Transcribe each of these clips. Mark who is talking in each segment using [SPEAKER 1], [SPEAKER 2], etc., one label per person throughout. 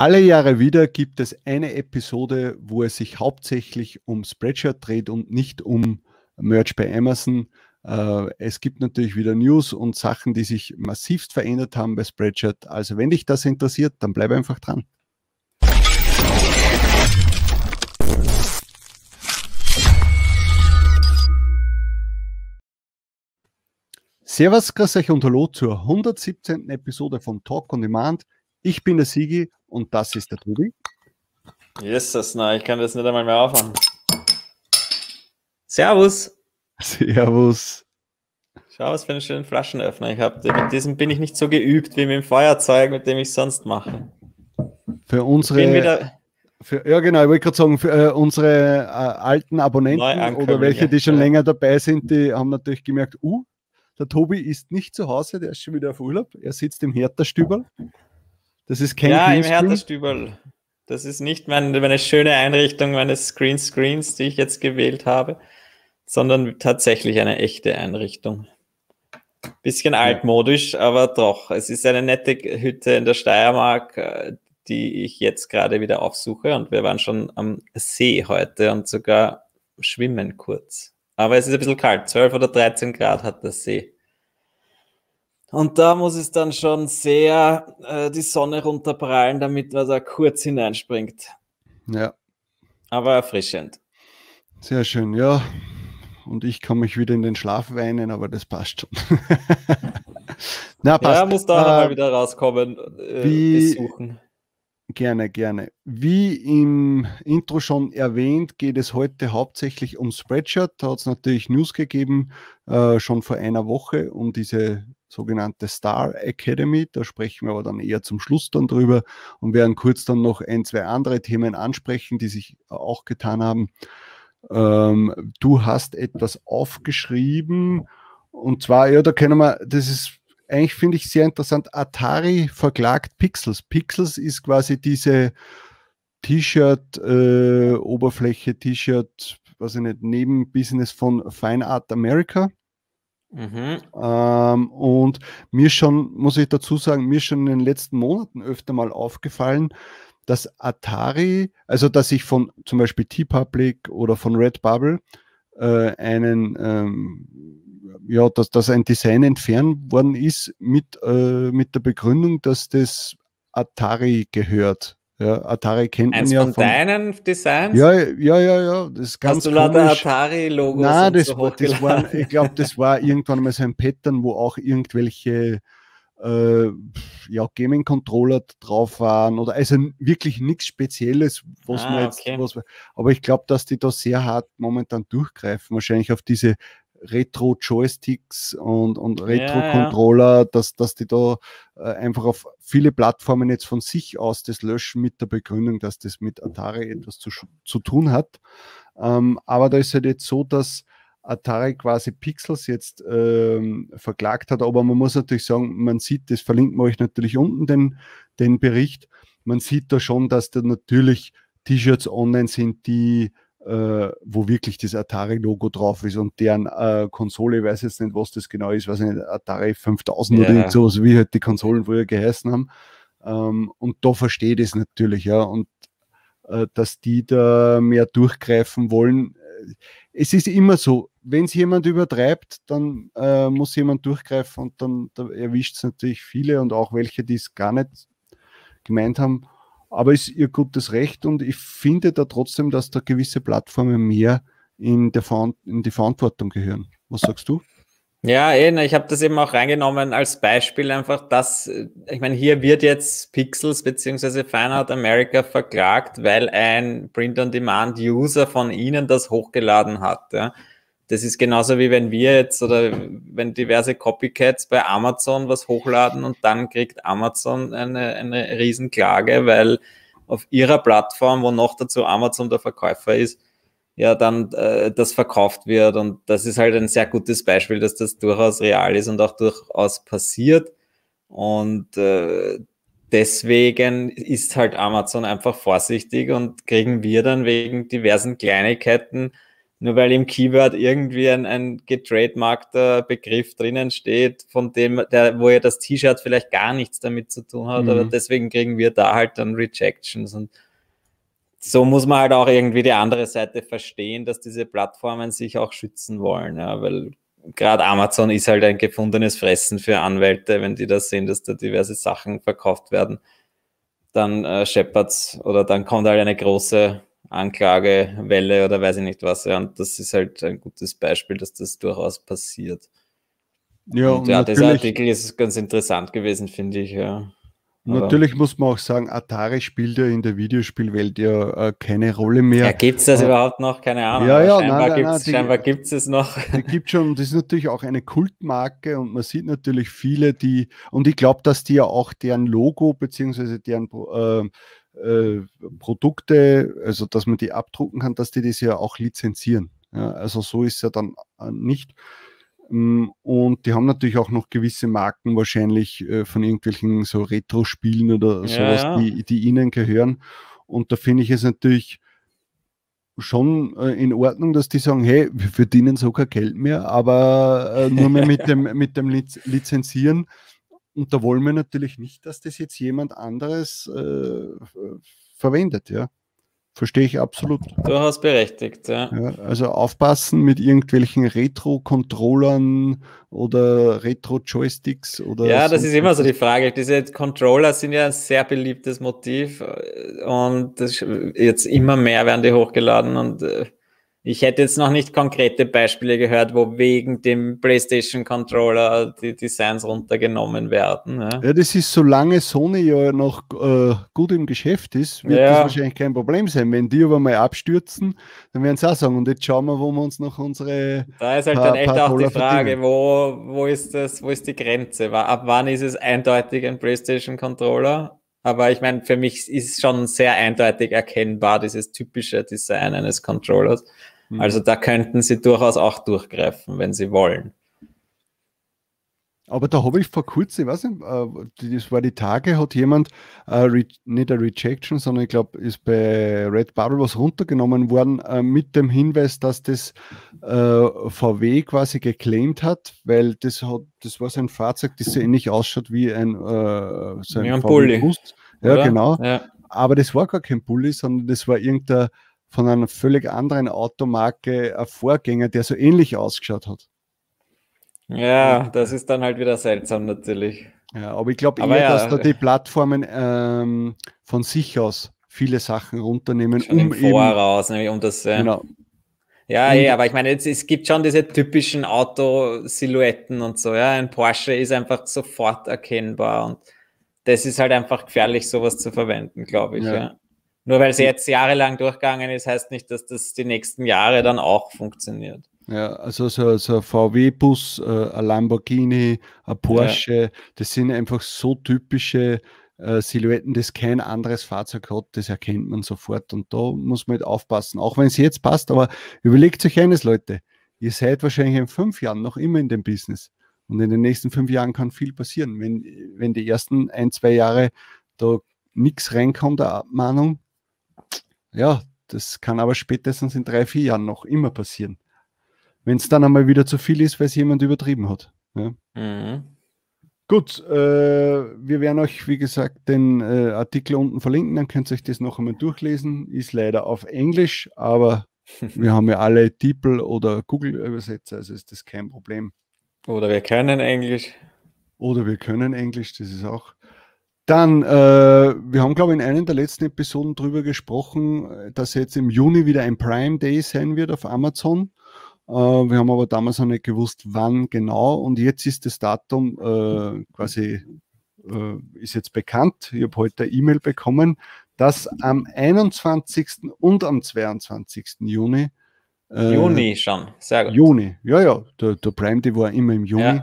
[SPEAKER 1] Alle Jahre wieder gibt es eine Episode, wo es sich hauptsächlich um Spreadshirt dreht und nicht um Merch bei Amazon. Äh, es gibt natürlich wieder News und Sachen, die sich massivst verändert haben bei Spreadshirt. Also wenn dich das interessiert, dann bleib einfach dran. Servus, grüß euch und hallo zur 117. Episode von Talk on Demand. Ich bin der Sigi und das ist der Tobi.
[SPEAKER 2] Jesus, na, ich kann das nicht einmal mehr aufhören. Servus.
[SPEAKER 1] Servus.
[SPEAKER 2] Schau, was für einen schönen Flaschenöffner ich habe. Mit diesem bin ich nicht so geübt wie mit dem Feuerzeug, mit dem ich sonst mache.
[SPEAKER 1] Für unsere. Für, ja, genau, ich wollte gerade sagen, für äh, unsere äh, alten Abonnenten oder welche, die schon ja. länger dabei sind, die haben natürlich gemerkt, uh, der Tobi ist nicht zu Hause, der ist schon wieder auf Urlaub. Er sitzt im Hertha-Stübel.
[SPEAKER 2] Das ist kein Ja, im Hertha-Stübel. Das ist nicht meine, meine schöne Einrichtung meines Screen Screens, die ich jetzt gewählt habe, sondern tatsächlich eine echte Einrichtung. Bisschen altmodisch, ja. aber doch. Es ist eine nette Hütte in der Steiermark, äh, die ich jetzt gerade wieder aufsuche. Und wir waren schon am See heute und sogar schwimmen kurz. Aber es ist ein bisschen kalt. 12 oder 13 Grad hat der See. Und da muss es dann schon sehr äh, die Sonne runterprallen, damit man da kurz hineinspringt.
[SPEAKER 1] Ja.
[SPEAKER 2] Aber erfrischend.
[SPEAKER 1] Sehr schön, ja. Und ich kann mich wieder in den Schlaf weinen, aber das passt schon.
[SPEAKER 2] Na, passt. Ja, muss da äh, mal wieder rauskommen,
[SPEAKER 1] äh, wie, besuchen. Gerne, gerne. Wie im Intro schon erwähnt, geht es heute hauptsächlich um Spreadshirt. Da hat es natürlich News gegeben, äh, schon vor einer Woche, um diese sogenannte Star Academy. Da sprechen wir aber dann eher zum Schluss dann drüber und werden kurz dann noch ein, zwei andere Themen ansprechen, die sich auch getan haben. Ähm, du hast etwas aufgeschrieben und zwar, ja, da können wir, das ist eigentlich, finde ich, sehr interessant. Atari verklagt Pixels. Pixels ist quasi diese T-Shirt-Oberfläche, äh, T-Shirt, was ich nicht, Nebenbusiness von Fine Art America. Mhm. Ähm, und mir schon, muss ich dazu sagen, mir schon in den letzten Monaten öfter mal aufgefallen, dass Atari, also dass ich von zum Beispiel T-Public oder von Redbubble äh, einen, ähm, ja, dass, dass ein Design entfernt worden ist mit, äh, mit der Begründung, dass das Atari gehört. Ja, Atari kennt
[SPEAKER 2] Eins
[SPEAKER 1] man ja
[SPEAKER 2] von, von deinen Designs?
[SPEAKER 1] Ja, ja, ja, ja. Das ist ganz
[SPEAKER 2] Hast du lauter Atari-Logos?
[SPEAKER 1] Nein, das, so das war, ich glaube, das war irgendwann mal so ein Pattern, wo auch irgendwelche äh, ja, Gaming-Controller drauf waren oder also wirklich nichts Spezielles, was ah, man jetzt, okay. was, aber ich glaube, dass die da sehr hart momentan durchgreifen, wahrscheinlich auf diese Retro-Joysticks und, und Retro-Controller, ja, dass, dass die da äh, einfach auf viele Plattformen jetzt von sich aus das löschen mit der Begründung, dass das mit Atari etwas zu, zu tun hat. Ähm, aber da ist halt jetzt so, dass Atari quasi Pixels jetzt ähm, verklagt hat, aber man muss natürlich sagen, man sieht, das verlinken wir euch natürlich unten den, den Bericht, man sieht da schon, dass da natürlich T-Shirts online sind, die äh, wo wirklich das Atari-Logo drauf ist und deren äh, Konsole, ich weiß jetzt nicht, was das genau ist, weiß nicht, Atari 5000 ja. oder sowas, wie halt die Konsolen früher geheißen haben. Ähm, und da versteht es natürlich, ja, und äh, dass die da mehr durchgreifen wollen. Es ist immer so, wenn es jemand übertreibt, dann äh, muss jemand durchgreifen und dann da erwischt es natürlich viele und auch welche, die es gar nicht gemeint haben aber ist ihr gutes Recht und ich finde da trotzdem, dass da gewisse Plattformen mehr in, der in die Verantwortung gehören. Was sagst du?
[SPEAKER 2] Ja, eh, ich habe das eben auch reingenommen als Beispiel einfach, dass, äh, ich meine, hier wird jetzt Pixels bzw. Fine Art America verklagt, weil ein Print-on-Demand-User von ihnen das hochgeladen hat. Ja. Das ist genauso wie wenn wir jetzt oder wenn diverse Copycats bei Amazon was hochladen und dann kriegt Amazon eine, eine Riesenklage, weil auf ihrer Plattform, wo noch dazu Amazon der Verkäufer ist, ja dann äh, das verkauft wird. Und das ist halt ein sehr gutes Beispiel, dass das durchaus real ist und auch durchaus passiert. Und äh, deswegen ist halt Amazon einfach vorsichtig und kriegen wir dann wegen diversen Kleinigkeiten nur weil im Keyword irgendwie ein, ein getrademarkter Begriff drinnen steht, von dem, der, wo ja das T-Shirt vielleicht gar nichts damit zu tun hat, mhm. aber deswegen kriegen wir da halt dann Rejections und so muss man halt auch irgendwie die andere Seite verstehen, dass diese Plattformen sich auch schützen wollen, ja, weil gerade Amazon ist halt ein gefundenes Fressen für Anwälte, wenn die das sehen, dass da diverse Sachen verkauft werden, dann äh, scheppert's oder dann kommt halt eine große Anklagewelle oder weiß ich nicht was. Ja, und das ist halt ein gutes Beispiel, dass das durchaus passiert. Ja, und, und ja, dieser Artikel ist ganz interessant gewesen, finde ich. Ja.
[SPEAKER 1] Natürlich muss man auch sagen, Atari spielt ja in der Videospielwelt ja äh, keine Rolle mehr. Ja,
[SPEAKER 2] gibt es das äh, überhaupt noch? Keine Ahnung.
[SPEAKER 1] Ja, ja,
[SPEAKER 2] scheinbar gibt es es noch.
[SPEAKER 1] Die gibt schon, das ist natürlich auch eine Kultmarke und man sieht natürlich viele, die, und ich glaube, dass die ja auch deren Logo beziehungsweise deren äh, äh, Produkte, also dass man die abdrucken kann, dass die das ja auch lizenzieren. Ja, also so ist ja dann äh, nicht. Mm, und die haben natürlich auch noch gewisse Marken wahrscheinlich äh, von irgendwelchen so Retro-Spielen oder ja, sowas, ja. Die, die ihnen gehören. Und da finde ich es natürlich schon äh, in Ordnung, dass die sagen, hey, wir verdienen so kein Geld mehr, aber äh, nur mehr mit dem, mit dem Liz Lizenzieren. Und da wollen wir natürlich nicht, dass das jetzt jemand anderes äh, verwendet, ja. Verstehe ich absolut.
[SPEAKER 2] Du hast berechtigt, ja.
[SPEAKER 1] ja also aufpassen mit irgendwelchen Retro-Controllern oder Retro-Joysticks oder.
[SPEAKER 2] Ja, das ist immer so die Frage. Diese Controller sind ja ein sehr beliebtes Motiv und das, jetzt immer mehr werden die hochgeladen und äh, ich hätte jetzt noch nicht konkrete Beispiele gehört, wo wegen dem PlayStation Controller die Designs runtergenommen werden.
[SPEAKER 1] Ja, ja das ist, solange Sony ja noch äh, gut im Geschäft ist, wird ja. das wahrscheinlich kein Problem sein. Wenn die aber mal abstürzen, dann werden sie auch sagen, und jetzt schauen wir, wo wir uns noch unsere.
[SPEAKER 2] Da ist halt paar, dann echt auch die Frage, wo, wo ist das, wo ist die Grenze? Ab wann ist es eindeutig ein PlayStation Controller? Aber ich meine, für mich ist schon sehr eindeutig erkennbar dieses typische Design eines Controllers. Mhm. Also da könnten sie durchaus auch durchgreifen, wenn sie wollen.
[SPEAKER 1] Aber da habe ich vor kurzem, ich weiß nicht, äh, das war die Tage, hat jemand äh, nicht eine Rejection, sondern ich glaube, ist bei Red Bubble was runtergenommen worden äh, mit dem Hinweis, dass das VW quasi geclaimed hat, weil das hat, das war so ein Fahrzeug, das so ähnlich ausschaut wie ein,
[SPEAKER 2] so ein, wie ein Bulli.
[SPEAKER 1] Ja, oder? genau. Ja. Aber das war gar kein Bulli, sondern das war irgendein von einer völlig anderen Automarke ein Vorgänger, der so ähnlich ausgeschaut hat.
[SPEAKER 2] Ja, das ist dann halt wieder seltsam natürlich.
[SPEAKER 1] Ja, aber ich glaube eher, ja, dass da die Plattformen ähm, von sich aus viele Sachen runternehmen.
[SPEAKER 2] Schon um im Voraus, nämlich um das. Äh, genau. Ja, ja, aber ich meine, jetzt, es gibt schon diese typischen Autosilhouetten und so. Ja, ein Porsche ist einfach sofort erkennbar und das ist halt einfach gefährlich, sowas zu verwenden, glaube ich. Ja. ja. Nur weil es jetzt jahrelang durchgegangen ist, heißt nicht, dass das die nächsten Jahre dann auch funktioniert.
[SPEAKER 1] Ja, also so, so ein VW-Bus, äh, ein Lamborghini, ein Porsche, ja. das sind einfach so typische äh, Silhouetten, das kein anderes Fahrzeug hat, das erkennt man sofort. Und da muss man halt aufpassen, auch wenn es jetzt passt. Aber überlegt euch eines, Leute, ihr seid wahrscheinlich in fünf Jahren noch immer in dem Business. Und in den nächsten fünf Jahren kann viel passieren. Wenn, wenn die ersten ein, zwei Jahre da nichts reinkommt, der Abmahnung, ja, das kann aber spätestens in drei, vier Jahren noch immer passieren. Wenn es dann einmal wieder zu viel ist, weil es jemand übertrieben hat. Ja. Mhm. Gut, äh, wir werden euch, wie gesagt, den äh, Artikel unten verlinken, dann könnt ihr euch das noch einmal durchlesen. Ist leider auf Englisch, aber wir haben ja alle DeepL oder Google-Übersetzer, also ist das kein Problem.
[SPEAKER 2] Oder wir können Englisch.
[SPEAKER 1] Oder wir können Englisch, das ist auch dann, äh, wir haben, glaube ich, in einer der letzten Episoden darüber gesprochen, dass jetzt im Juni wieder ein Prime Day sein wird auf Amazon. Äh, wir haben aber damals noch nicht gewusst, wann genau. Und jetzt ist das Datum äh, quasi, äh, ist jetzt bekannt. Ich habe heute eine E-Mail bekommen, dass am 21. und am 22. Juni.
[SPEAKER 2] Äh, Juni schon,
[SPEAKER 1] sehr gut. Juni, ja, ja. Der, der Prime Day war immer im Juni,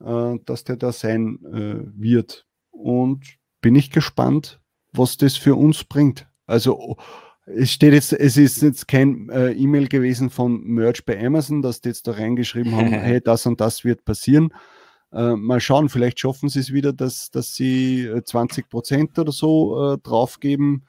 [SPEAKER 1] ja. Äh, dass der da sein wird und bin ich gespannt, was das für uns bringt. Also es steht jetzt, es ist jetzt kein äh, E-Mail gewesen von Merch bei Amazon, dass die jetzt da reingeschrieben haben, hey, das und das wird passieren. Äh, mal schauen, vielleicht schaffen sie es wieder, dass, dass sie 20 äh, Prozent oder so äh, draufgeben.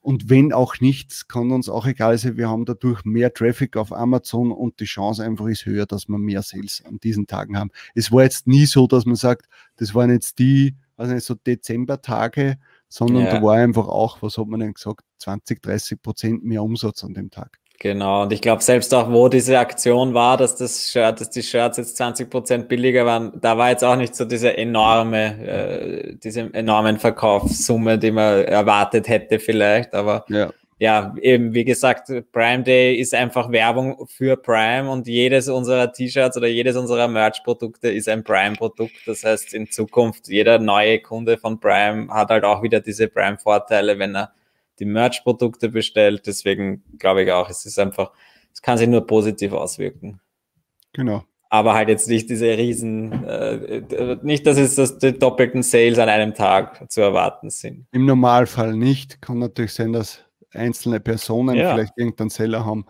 [SPEAKER 1] Und wenn auch nichts, kann uns auch egal sein. Wir haben dadurch mehr Traffic auf Amazon und die Chance einfach ist höher, dass wir mehr Sales an diesen Tagen haben. Es war jetzt nie so, dass man sagt, das waren jetzt die, also nicht so Dezembertage, sondern ja. da war einfach auch, was hat man denn gesagt, 20, 30 Prozent mehr Umsatz an dem Tag.
[SPEAKER 2] Genau, und ich glaube, selbst auch, wo diese Aktion war, dass das Shirt, dass die Shirts jetzt 20 Prozent billiger waren, da war jetzt auch nicht so diese enorme, äh, diese enormen Verkaufssumme, die man erwartet hätte vielleicht, aber ja. Ja, eben, wie gesagt, Prime Day ist einfach Werbung für Prime und jedes unserer T-Shirts oder jedes unserer Merch-Produkte ist ein Prime-Produkt. Das heißt, in Zukunft, jeder neue Kunde von Prime hat halt auch wieder diese Prime-Vorteile, wenn er die Merch-Produkte bestellt. Deswegen glaube ich auch, es ist einfach, es kann sich nur positiv auswirken.
[SPEAKER 1] Genau.
[SPEAKER 2] Aber halt jetzt nicht diese riesen, äh, nicht, dass es das, die doppelten Sales an einem Tag zu erwarten sind.
[SPEAKER 1] Im Normalfall nicht. Kann natürlich sein, dass einzelne Personen ja. vielleicht irgendeinen Seller haben,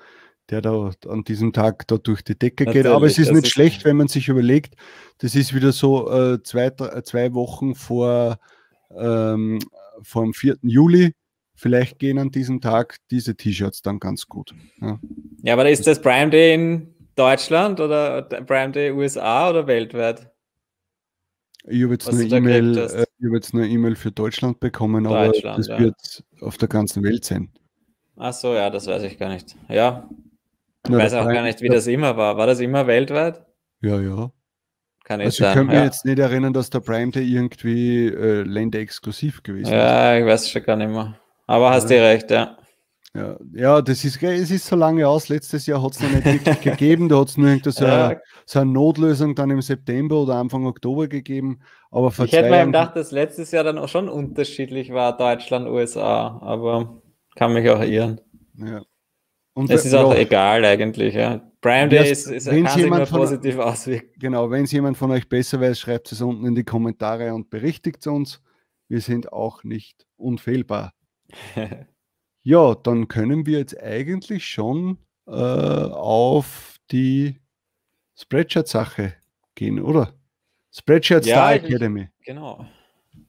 [SPEAKER 1] der da an diesem Tag da durch die Decke Natürlich, geht. Aber es ist nicht ist schlecht, wenn man sich überlegt, das ist wieder so äh, zwei, zwei Wochen vor, ähm, vor dem 4. Juli vielleicht gehen an diesem Tag diese T-Shirts dann ganz gut.
[SPEAKER 2] Ja. ja, aber ist das Prime Day in Deutschland oder Prime Day USA oder weltweit?
[SPEAKER 1] Ich habe jetzt, eine E-Mail, äh, hab jetzt eine E-Mail für Deutschland bekommen, Deutschland, aber das ja. wird auf der ganzen Welt sein.
[SPEAKER 2] Ach so, ja, das weiß ich gar nicht. Ja, ich Na, weiß auch gar nicht, wie das immer war. War das immer weltweit?
[SPEAKER 1] Ja, ja. Kann also ich kann mich ja. jetzt nicht erinnern, dass der Prime Day irgendwie äh, länderexklusiv gewesen
[SPEAKER 2] ja, ist. Ja, ich weiß schon gar nicht mehr. Aber hast ja. du recht, ja.
[SPEAKER 1] Ja, ja, das ist, es ist so lange aus. Letztes Jahr hat es noch nicht wirklich gegeben. Da hat es nur so, ja. eine, so, eine, Notlösung dann im September oder Anfang Oktober gegeben. Aber
[SPEAKER 2] ich hätte mir gedacht, dass letztes Jahr dann auch schon unterschiedlich war, Deutschland, USA. Aber kann mich auch irren. Ja. Und es ist auch ja, egal eigentlich. Ja. Prime Day ist, ist kann sich nur positiv auswirken.
[SPEAKER 1] Genau, wenn es jemand von euch besser weiß, schreibt es unten in die Kommentare und berichtigt uns. Wir sind auch nicht unfehlbar. Ja, dann können wir jetzt eigentlich schon äh, auf die Spreadshirt-Sache gehen, oder? Spreadshirt ja, Star Academy.
[SPEAKER 2] Genau.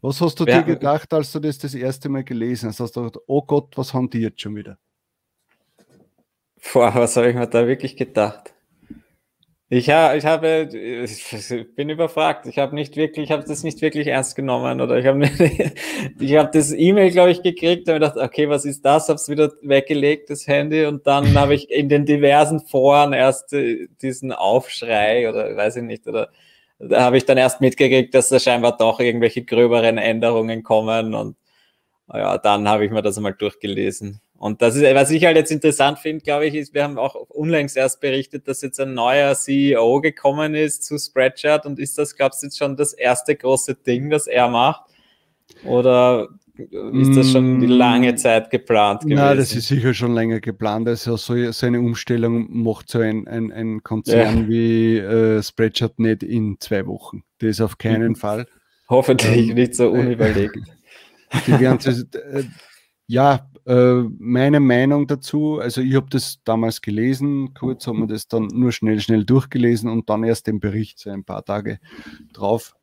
[SPEAKER 1] Was hast du ja, dir gedacht, als du das das erste Mal gelesen hast? Hast du gedacht, oh Gott, was haben die jetzt schon wieder?
[SPEAKER 2] Boah, was habe ich mir da wirklich gedacht? Ich, ha, ich habe, ich bin überfragt. Ich habe nicht wirklich, ich habe das nicht wirklich ernst genommen oder ich habe, ich habe das E-Mail, glaube ich, gekriegt und mir gedacht, okay, was ist das? Habe es wieder weggelegt, das Handy und dann habe ich in den diversen Foren erst äh, diesen Aufschrei oder weiß ich nicht oder da habe ich dann erst mitgekriegt, dass da scheinbar doch irgendwelche gröberen Änderungen kommen und ja, dann habe ich mir das mal durchgelesen. Und das ist, was ich halt jetzt interessant finde, glaube ich, ist, wir haben auch unlängst erst berichtet, dass jetzt ein neuer CEO gekommen ist zu Spreadshirt und ist das, glaubst du, jetzt schon das erste große Ding, das er macht? Oder ist das schon die mm. lange Zeit geplant
[SPEAKER 1] gewesen? Nein, das ist sicher schon länger geplant. Also so, so eine Umstellung macht so ein, ein, ein Konzern ja. wie äh, Spreadshirt nicht in zwei Wochen. Das auf keinen Fall.
[SPEAKER 2] Hoffentlich ähm, nicht so unüberlegt.
[SPEAKER 1] Die ganze, äh, ja, äh, meine Meinung dazu, also ich habe das damals gelesen, kurz haben wir das dann nur schnell, schnell durchgelesen und dann erst den Bericht so ein paar Tage drauf.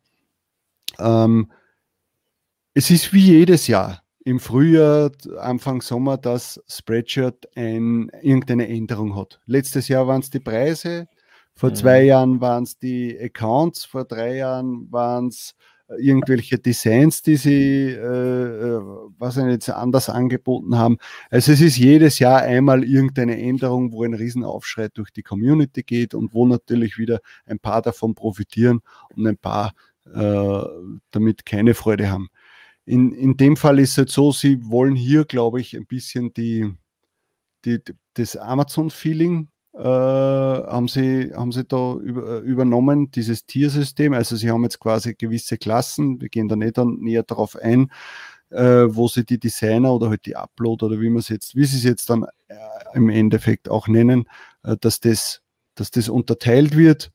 [SPEAKER 1] Ähm, es ist wie jedes Jahr im Frühjahr, Anfang Sommer, dass Spreadshirt ein, irgendeine Änderung hat. Letztes Jahr waren es die Preise, vor mhm. zwei Jahren waren es die Accounts, vor drei Jahren waren es irgendwelche Designs, die sie, äh, äh, was jetzt anders angeboten haben. Also es ist jedes Jahr einmal irgendeine Änderung, wo ein Riesenaufschrei durch die Community geht und wo natürlich wieder ein paar davon profitieren und ein paar äh, damit keine Freude haben. In, in dem Fall ist es halt so, sie wollen hier, glaube ich, ein bisschen die, die, das Amazon-Feeling äh, haben, sie, haben sie da über, übernommen, dieses Tiersystem. Also sie haben jetzt quasi gewisse Klassen, wir gehen da nicht dann näher darauf ein, äh, wo sie die Designer oder halt die Upload oder wie man es jetzt, wie sie es jetzt dann äh, im Endeffekt auch nennen, äh, dass, das, dass das unterteilt wird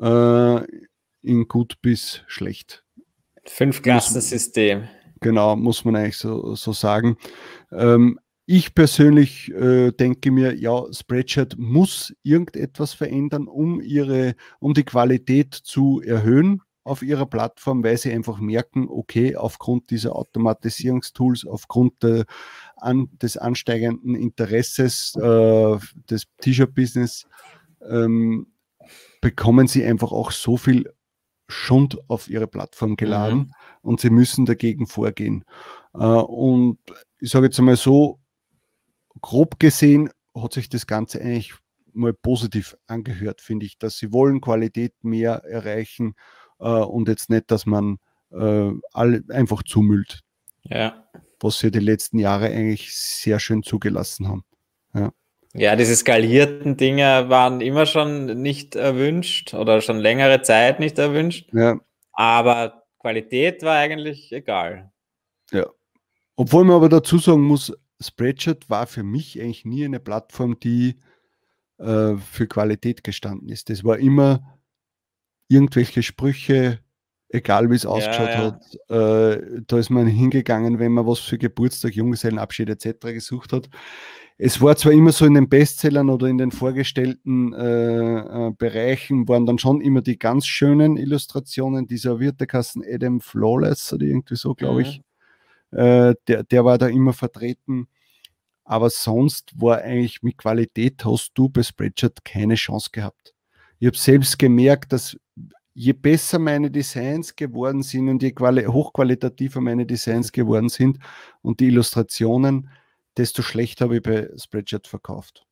[SPEAKER 1] äh, in gut bis schlecht.
[SPEAKER 2] Fünf-Klassen-System.
[SPEAKER 1] Genau, muss man eigentlich so, so sagen. Ähm, ich persönlich äh, denke mir, ja, Spreadshirt muss irgendetwas verändern, um ihre, um die Qualität zu erhöhen auf ihrer Plattform, weil sie einfach merken, okay, aufgrund dieser Automatisierungstools, aufgrund der, an, des ansteigenden Interesses äh, des T-Shirt-Business, ähm, bekommen sie einfach auch so viel Schund auf ihre Plattform geladen mhm. und sie müssen dagegen vorgehen. Äh, und ich sage jetzt einmal so, grob gesehen hat sich das Ganze eigentlich mal positiv angehört, finde ich, dass sie wollen Qualität mehr erreichen äh, und jetzt nicht, dass man äh, alle einfach zumüllt.
[SPEAKER 2] Ja.
[SPEAKER 1] Was sie die letzten Jahre eigentlich sehr schön zugelassen haben. Ja.
[SPEAKER 2] Ja, diese skalierten Dinge waren immer schon nicht erwünscht oder schon längere Zeit nicht erwünscht.
[SPEAKER 1] Ja.
[SPEAKER 2] Aber Qualität war eigentlich egal.
[SPEAKER 1] Ja. Obwohl man aber dazu sagen muss, Spreadshirt war für mich eigentlich nie eine Plattform, die äh, für Qualität gestanden ist. Das war immer irgendwelche Sprüche, egal wie es ausgeschaut ja, ja. hat. Äh, da ist man hingegangen, wenn man was für Geburtstag, Junggesellenabschied etc. gesucht hat. Es war zwar immer so in den Bestsellern oder in den vorgestellten äh, äh, Bereichen, waren dann schon immer die ganz schönen Illustrationen dieser Wirtekassen Adam Flawless oder irgendwie so, glaube ich. Äh, der, der war da immer vertreten. Aber sonst war eigentlich mit Qualität hast du bei Spreadshirt keine Chance gehabt. Ich habe selbst gemerkt, dass je besser meine Designs geworden sind und je hochqualitativer meine Designs geworden sind und die Illustrationen, desto schlechter habe ich bei Spreadshirt verkauft.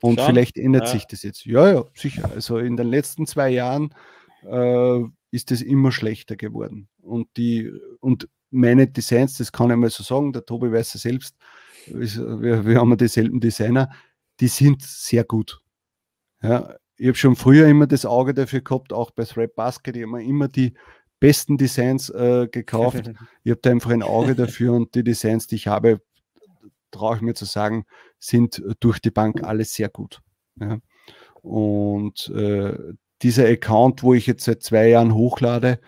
[SPEAKER 1] Und Schon? vielleicht ändert ja. sich das jetzt. Ja, ja, sicher. Also in den letzten zwei Jahren äh, ist es immer schlechter geworden. Und die, und meine Designs, das kann ich mal so sagen, der Tobi weiß es selbst, wir, wir haben dieselben Designer, die sind sehr gut. Ja, ich habe schon früher immer das Auge dafür gehabt, auch bei Thread Basket, ich habe immer die besten Designs äh, gekauft. ich habe da einfach ein Auge dafür und die Designs, die ich habe, traue ich mir zu sagen, sind durch die Bank alles sehr gut. Ja. Und äh, dieser Account, wo ich jetzt seit zwei Jahren hochlade,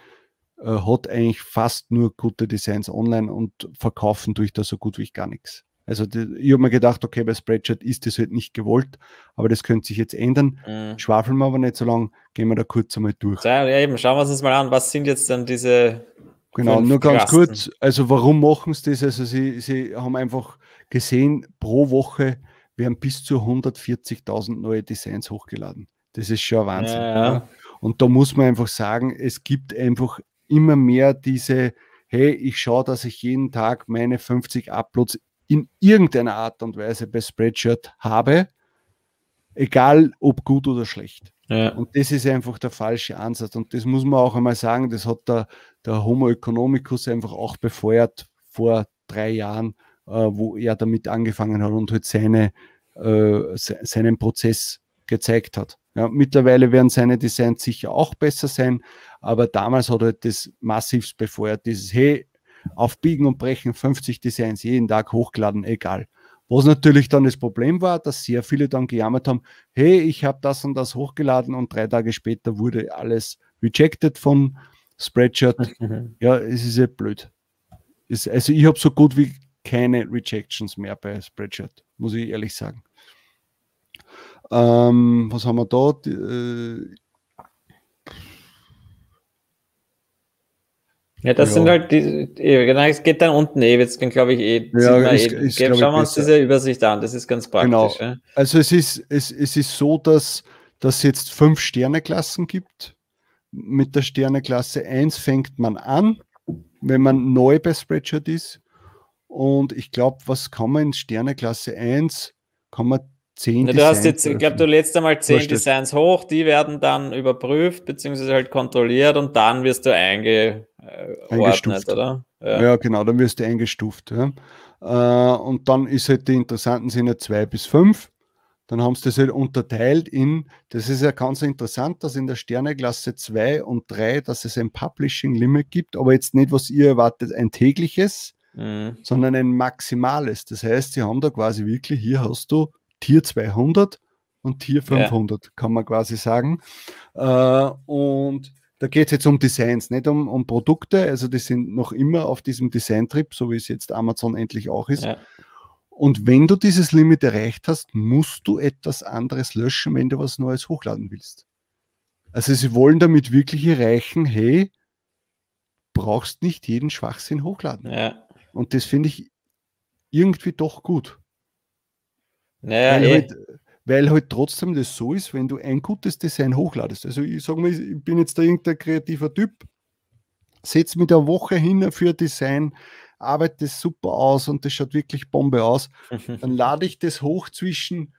[SPEAKER 1] äh, hat eigentlich fast nur gute Designs online und verkaufen durch da so gut wie gar nichts. Also die, ich habe mir gedacht, okay, bei Spreadshirt ist das halt nicht gewollt, aber das könnte sich jetzt ändern. Mhm. Schwafeln wir aber nicht so lange, gehen wir da kurz einmal durch.
[SPEAKER 2] Ja, eben, schauen wir uns mal an, was sind jetzt dann diese
[SPEAKER 1] Genau, nur ganz Klassen. kurz, also warum machen sie das? Also sie, sie haben einfach gesehen, pro Woche werden bis zu 140.000 neue Designs hochgeladen. Das ist schon Wahnsinn. Ja, ja. Und da muss man einfach sagen, es gibt einfach immer mehr diese, hey, ich schaue, dass ich jeden Tag meine 50 Uploads in irgendeiner Art und Weise bei Spreadshirt habe, egal ob gut oder schlecht. Ja. Und das ist einfach der falsche Ansatz. Und das muss man auch einmal sagen, das hat der, der Homo economicus einfach auch befeuert vor drei Jahren, äh, wo er damit angefangen hat und halt seine, äh, seinen Prozess gezeigt hat. Ja, mittlerweile werden seine Designs sicher auch besser sein, aber damals hat er das massivst befeuert, dieses, hey, auf Biegen und Brechen 50 Designs jeden Tag hochgeladen, egal. Was natürlich dann das Problem war, dass sehr viele dann gejammert haben, hey, ich habe das und das hochgeladen und drei Tage später wurde alles rejected von Spreadshirt. Mhm. Ja, es ist ja blöd. Es, also ich habe so gut wie keine Rejections mehr bei Spreadshirt, muss ich ehrlich sagen. Ähm, was haben wir da? Die, äh,
[SPEAKER 2] Ja, das ja. sind halt die, genau, es geht dann unten eh, jetzt glaube ich eh,
[SPEAKER 1] ja,
[SPEAKER 2] ist, eh ist, schauen wir uns diese Übersicht an, das ist ganz praktisch. Genau.
[SPEAKER 1] Ja. Also es ist, es, es ist so, dass es jetzt fünf Sterneklassen gibt. Mit der Sterneklasse 1 fängt man an, wenn man neu bei Spreadshirt ist. Und ich glaube, was kann man in Sterneklasse 1? Kann man zehn
[SPEAKER 2] ja, Du hast jetzt, ich glaube, du lädst einmal zehn Designs hoch, die werden dann überprüft, beziehungsweise halt kontrolliert und dann wirst du einge eingestuft. oder?
[SPEAKER 1] Ja. ja. genau, dann wirst du eingestuft. Ja. Äh, und dann ist halt die interessanten sind ja zwei bis fünf. Dann haben sie das halt unterteilt in, das ist ja ganz interessant, dass in der Sterneklasse 2 und 3, dass es ein Publishing Limit gibt, aber jetzt nicht, was ihr erwartet, ein tägliches, mhm. sondern ein maximales. Das heißt, sie haben da quasi wirklich, hier hast du Tier 200 und Tier 500, ja. kann man quasi sagen. Äh, und da geht es jetzt um Designs, nicht um, um Produkte. Also die sind noch immer auf diesem Design-Trip, so wie es jetzt Amazon endlich auch ist. Ja. Und wenn du dieses Limit erreicht hast, musst du etwas anderes löschen, wenn du was Neues hochladen willst. Also sie wollen damit wirklich erreichen, hey, brauchst nicht jeden Schwachsinn hochladen.
[SPEAKER 2] Ja.
[SPEAKER 1] Und das finde ich irgendwie doch gut.
[SPEAKER 2] Naja,
[SPEAKER 1] weil,
[SPEAKER 2] eh.
[SPEAKER 1] halt, weil halt trotzdem das so ist, wenn du ein gutes Design hochladest. Also ich sage mal, ich bin jetzt da irgendein kreativer Typ, setze mich da eine Woche hin für ein Design, arbeite das super aus und das schaut wirklich Bombe aus. Dann lade ich das hoch zwischen,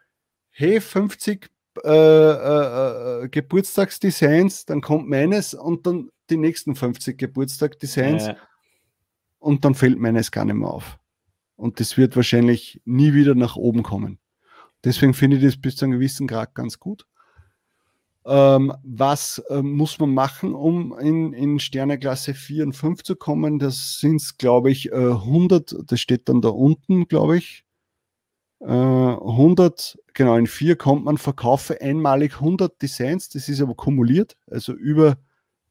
[SPEAKER 1] hey, 50 äh, äh, äh, Geburtstagsdesigns, dann kommt meines und dann die nächsten 50 Geburtstagsdesigns
[SPEAKER 2] Ja.
[SPEAKER 1] und dann fällt meines gar nicht mehr auf. Und das wird wahrscheinlich nie wieder nach oben kommen. Deswegen finde ich das bis zu einem gewissen Grad ganz gut. Ähm, was äh, muss man machen, um in, in Sterneklasse 4 und 5 zu kommen? Das sind, glaube ich, äh, 100, das steht dann da unten, glaube ich. Äh, 100, genau, in 4 kommt man, verkaufe einmalig 100 Designs, das ist aber kumuliert, also über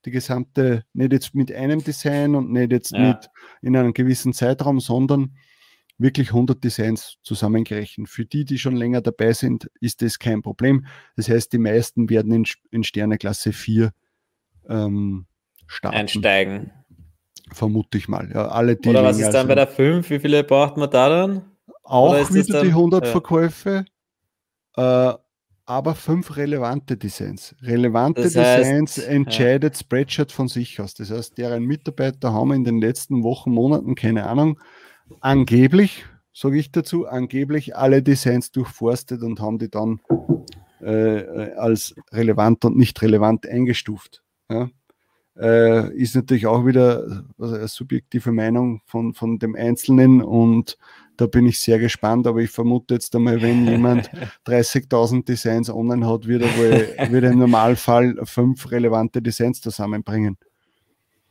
[SPEAKER 1] die gesamte, nicht jetzt mit einem Design und nicht jetzt
[SPEAKER 2] Ja.
[SPEAKER 1] mit in einem gewissen Zeitraum, sondern wirklich 100 Designs zusammengerechnet. Für die, die schon länger dabei sind, ist das kein Problem. Das heißt, die meisten werden in, in Sterneklasse 4 ähm, starten,
[SPEAKER 2] Einsteigen.
[SPEAKER 1] vermute ich mal. Ja, alle, die
[SPEAKER 2] Oder was ist dann bei der 5? Wie viele braucht man da dann?
[SPEAKER 1] Auch wieder die
[SPEAKER 2] dann-
[SPEAKER 1] 100
[SPEAKER 2] ja.
[SPEAKER 1] Verkäufe, äh, aber fünf relevante Designs. Relevante
[SPEAKER 2] Das heißt,
[SPEAKER 1] Designs entscheidet Spreadshirt von sich aus. Das heißt, deren Mitarbeiter haben in den letzten Wochen, Monaten, keine Ahnung, angeblich, sage ich dazu, angeblich alle Designs durchforstet und haben die dann äh, äh, als relevant und nicht relevant eingestuft. Ja? Äh, ist natürlich auch wieder also eine subjektive Meinung von, von dem Einzelnen und da bin ich sehr gespannt, aber ich vermute jetzt einmal, wenn jemand 30.000 Designs online hat, wird er, wohl, wird er im Normalfall fünf relevante Designs zusammenbringen.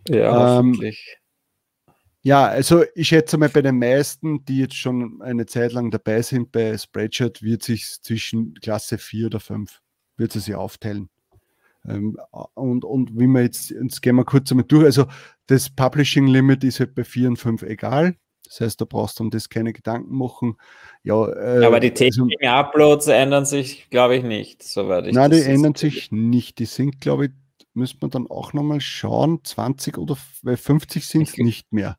[SPEAKER 2] Ja,
[SPEAKER 1] Ähm,
[SPEAKER 2] hoffentlich.
[SPEAKER 1] Ja, also ich schätze mal, bei den meisten, die jetzt schon eine Zeit lang dabei sind bei Spreadshirt, wird sich zwischen Klasse 4 oder 5 wird es sich aufteilen. Ähm, und, und wie wir jetzt, jetzt gehen wir kurz einmal durch. Also das Publishing Limit ist halt bei 4 und 5 egal. Das heißt, da brauchst du um das keine Gedanken machen. Ja, äh,
[SPEAKER 2] Aber die
[SPEAKER 1] also-
[SPEAKER 2] täglichen Uploads ändern sich, glaube ich, nicht, soweit ich
[SPEAKER 1] Nein, die ändern sich nicht. Die sind, glaube ich, müsste man dann auch nochmal schauen, 20 oder weil 50 sind es
[SPEAKER 2] Ich-
[SPEAKER 1] nicht mehr.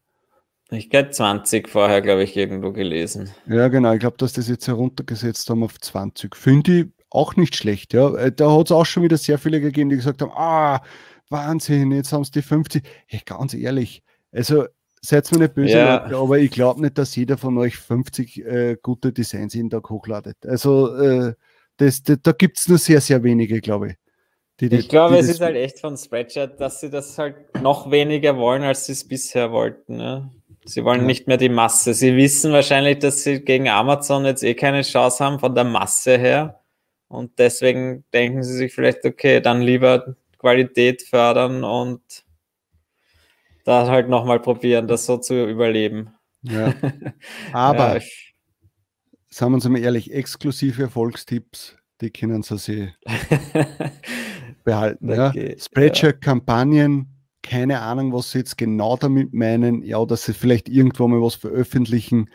[SPEAKER 2] Ich hätte 20 vorher, glaube ich, irgendwo gelesen.
[SPEAKER 1] Ja, genau. Ich glaube, dass das jetzt heruntergesetzt haben auf 20. Finde ich auch nicht schlecht. Ja. Äh, Da hat es auch schon wieder sehr viele gegeben, die gesagt haben, ah, Wahnsinn, jetzt haben es die 50. Hey, ganz ehrlich, also seid mir nicht böse,
[SPEAKER 2] Ja.
[SPEAKER 1] Leute, aber ich glaube nicht, dass jeder von euch 50 äh, gute Designs jeden Tag hochladet. Also äh, das, das, da gibt es nur sehr, sehr wenige, glaube ich. die die-
[SPEAKER 2] Ich glaube, es ist halt echt von Spreadshirt, dass sie das halt noch weniger wollen, als sie es bisher wollten. Ne? Sie wollen
[SPEAKER 1] Ja.
[SPEAKER 2] nicht mehr die Masse. Sie wissen wahrscheinlich, dass sie gegen Amazon jetzt eh keine Chance haben von der Masse her. Und deswegen denken sie sich vielleicht, okay, dann lieber Qualität fördern und da halt nochmal probieren, das so zu überleben.
[SPEAKER 1] Ja. Aber
[SPEAKER 2] Ja, ich-
[SPEAKER 1] sagen wir uns mal ehrlich, exklusive Erfolgstipps, die können sie sich behalten. Ja. Spreadshirt-Kampagnen, keine Ahnung, was sie jetzt genau damit meinen. Ja, dass sie vielleicht irgendwo mal was veröffentlichen.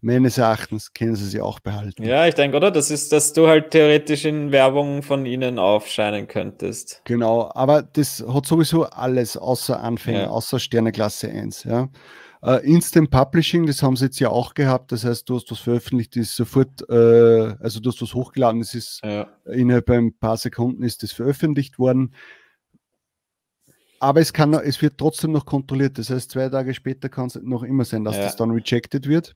[SPEAKER 1] Meines Erachtens können sie sie auch behalten.
[SPEAKER 2] ja, ich denke, oder? Das ist, dass du halt theoretisch in Werbung von ihnen aufscheinen könntest.
[SPEAKER 1] Genau, aber das hat sowieso alles außer Anfänger,
[SPEAKER 2] Ja.
[SPEAKER 1] außer Sterneklasse 1. Ja. Äh, Instant Publishing, das haben sie jetzt ja auch gehabt. Das heißt, du hast was veröffentlicht, ist sofort, äh, also du hast was hochgeladen, es ist
[SPEAKER 2] Ja.
[SPEAKER 1] innerhalb ein paar Sekunden ist das veröffentlicht worden. Aber es, kann, es wird trotzdem noch kontrolliert. Das heißt, zwei Tage später kann es noch immer sein, dass
[SPEAKER 2] Ja.
[SPEAKER 1] das dann rejected wird.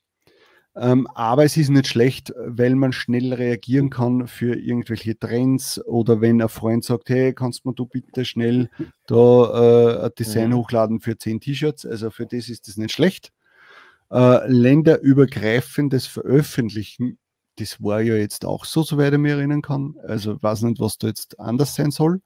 [SPEAKER 1] Ähm, aber es ist nicht schlecht, weil man schnell reagieren kann für irgendwelche Trends oder wenn ein Freund sagt, hey, kannst du mir du bitte schnell da äh, ein Design
[SPEAKER 2] Mhm.
[SPEAKER 1] hochladen für 10 T-Shirts. Also für das ist das nicht schlecht. Äh, länderübergreifendes Veröffentlichen, das war ja jetzt auch so, soweit ich mich erinnern kann. Also weiß nicht, was da jetzt anders sein soll.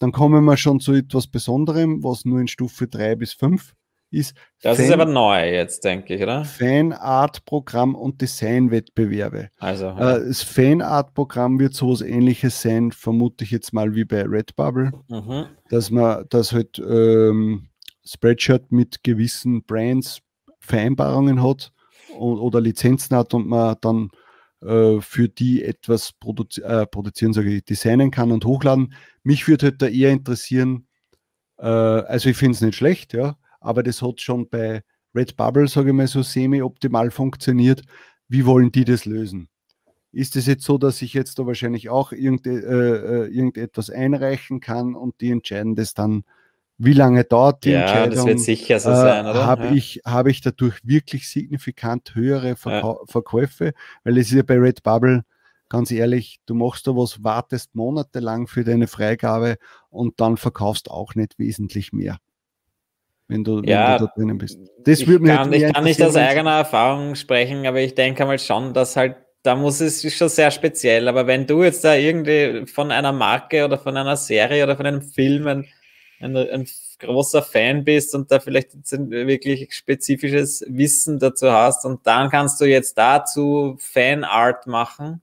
[SPEAKER 1] Dann kommen wir schon zu etwas Besonderem, was nur in Stufe 3 bis 5 ist.
[SPEAKER 2] Das ist
[SPEAKER 1] Fan-
[SPEAKER 2] aber neu jetzt, denke ich, oder?
[SPEAKER 1] Fanart-Programm und Designwettbewerbe.
[SPEAKER 2] Also,
[SPEAKER 1] Äh, das Fanart-Programm wird sowas ähnliches sein, vermute ich jetzt mal wie bei Redbubble,
[SPEAKER 2] mhm.
[SPEAKER 1] dass man das halt ähm, Spreadshirt mit gewissen Brands Vereinbarungen hat und, oder Lizenzen hat und man dann äh, für die etwas produzi äh, produzieren, sage ich, designen kann und hochladen. Mich würde halt da eher interessieren, äh, also ich finde es nicht schlecht, ja, aber das hat schon bei Redbubble, sage ich mal, so semi-optimal funktioniert. Wie wollen die das lösen? Ist es jetzt so, dass ich jetzt da wahrscheinlich auch irgende, äh, äh irgendetwas einreichen kann und die entscheiden das dann, wie lange dauert die
[SPEAKER 2] ja,
[SPEAKER 1] Entscheidung?
[SPEAKER 2] das wird sicher so sein, oder?
[SPEAKER 1] Habe
[SPEAKER 2] ja.
[SPEAKER 1] ich, hab ich dadurch wirklich signifikant höhere Verkau ja. Verkäufe? Weil es ist ja bei Redbubble, ganz ehrlich, du machst da was, wartest monatelang für deine Freigabe und dann verkaufst auch nicht wesentlich mehr wenn du,
[SPEAKER 2] ja,
[SPEAKER 1] wenn du da drinnen bist.
[SPEAKER 2] Das würde mir kann, Ich kann nicht aus eigener Erfahrung sprechen, aber ich denke mal schon, dass halt, da muss es schon sehr speziell, aber wenn du jetzt da irgendwie von einer Marke oder von einer Serie oder von einem Film ein, ein, ein großer Fan bist und da vielleicht wirklich spezifisches Wissen dazu hast und dann kannst du jetzt dazu Fanart machen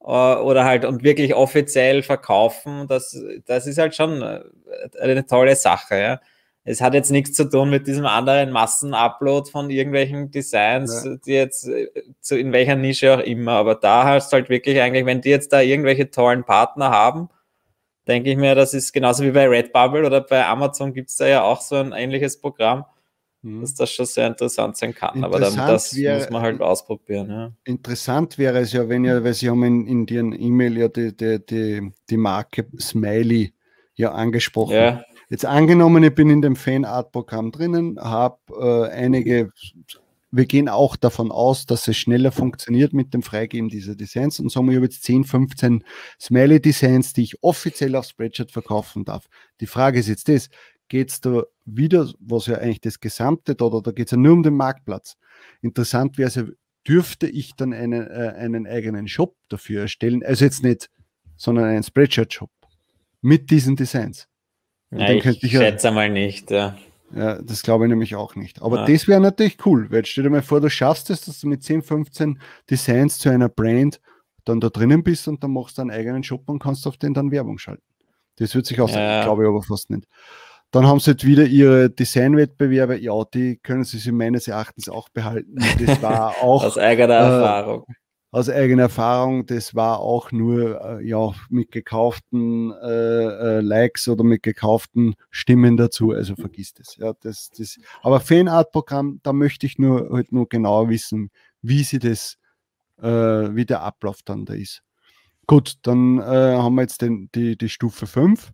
[SPEAKER 2] äh, oder halt und wirklich offiziell verkaufen, das, das ist halt schon äh, eine tolle Sache, ja es hat jetzt nichts zu tun mit diesem anderen Massenupload von irgendwelchen Designs, ja. die jetzt äh, zu, in welcher Nische auch immer. Aber da hast du halt wirklich eigentlich, wenn die jetzt da irgendwelche tollen Partner haben, denke ich mir, das ist genauso wie bei Redbubble oder bei Amazon gibt es da ja auch so ein ähnliches Programm, mhm. dass das schon sehr interessant sein kann. Aber dann, das wäre, muss man halt ausprobieren. Ja.
[SPEAKER 1] Interessant wäre es ja, wenn ja, weil Sie haben in, in Ihren E-Mail ja die, die, die, die Marke Smiley ja angesprochen. Ja. Jetzt angenommen, ich bin in dem Fanart-Programm drinnen, habe äh, einige, wir gehen auch davon aus, dass es schneller funktioniert mit dem Freigeben dieser Designs und sagen wir, ich habe jetzt 10, 15 Smiley-Designs, die ich offiziell auf Spreadshirt verkaufen darf. Die Frage ist jetzt das, geht es da wieder, was ja eigentlich das Gesamte dort, oder geht es ja nur um den Marktplatz? Interessant wäre es ja, dürfte ich dann einen, äh, einen eigenen Shop dafür erstellen, also jetzt nicht, sondern einen Spreadshirt-Shop mit diesen Designs.
[SPEAKER 2] Ja, ich, ich schätze mal nicht. Ja.
[SPEAKER 1] Ja, das glaube ich nämlich auch nicht. Aber ja. das wäre natürlich cool, weil stell dir mal vor, du schaffst es, dass du mit 10, 15 Designs zu einer Brand dann da drinnen bist und dann machst du einen eigenen Shop und kannst auf den dann Werbung schalten. Das wird sich auch ja. glaube ich aber fast nicht. Dann haben sie jetzt wieder ihre Designwettbewerbe. Ja, die können sie sich meines Erachtens auch behalten. Das war auch.
[SPEAKER 2] Aus eigener äh, Erfahrung
[SPEAKER 1] aus eigener Erfahrung, das war auch nur äh, ja, mit gekauften äh, äh, Likes oder mit gekauften Stimmen dazu. Also vergiss das. Ja, das, das. Aber Fanart-Programm, da möchte ich nur halt nur genauer wissen, wie sie das, äh, wie der Ablauf dann da ist. Gut, dann äh, haben wir jetzt den, die, die Stufe 5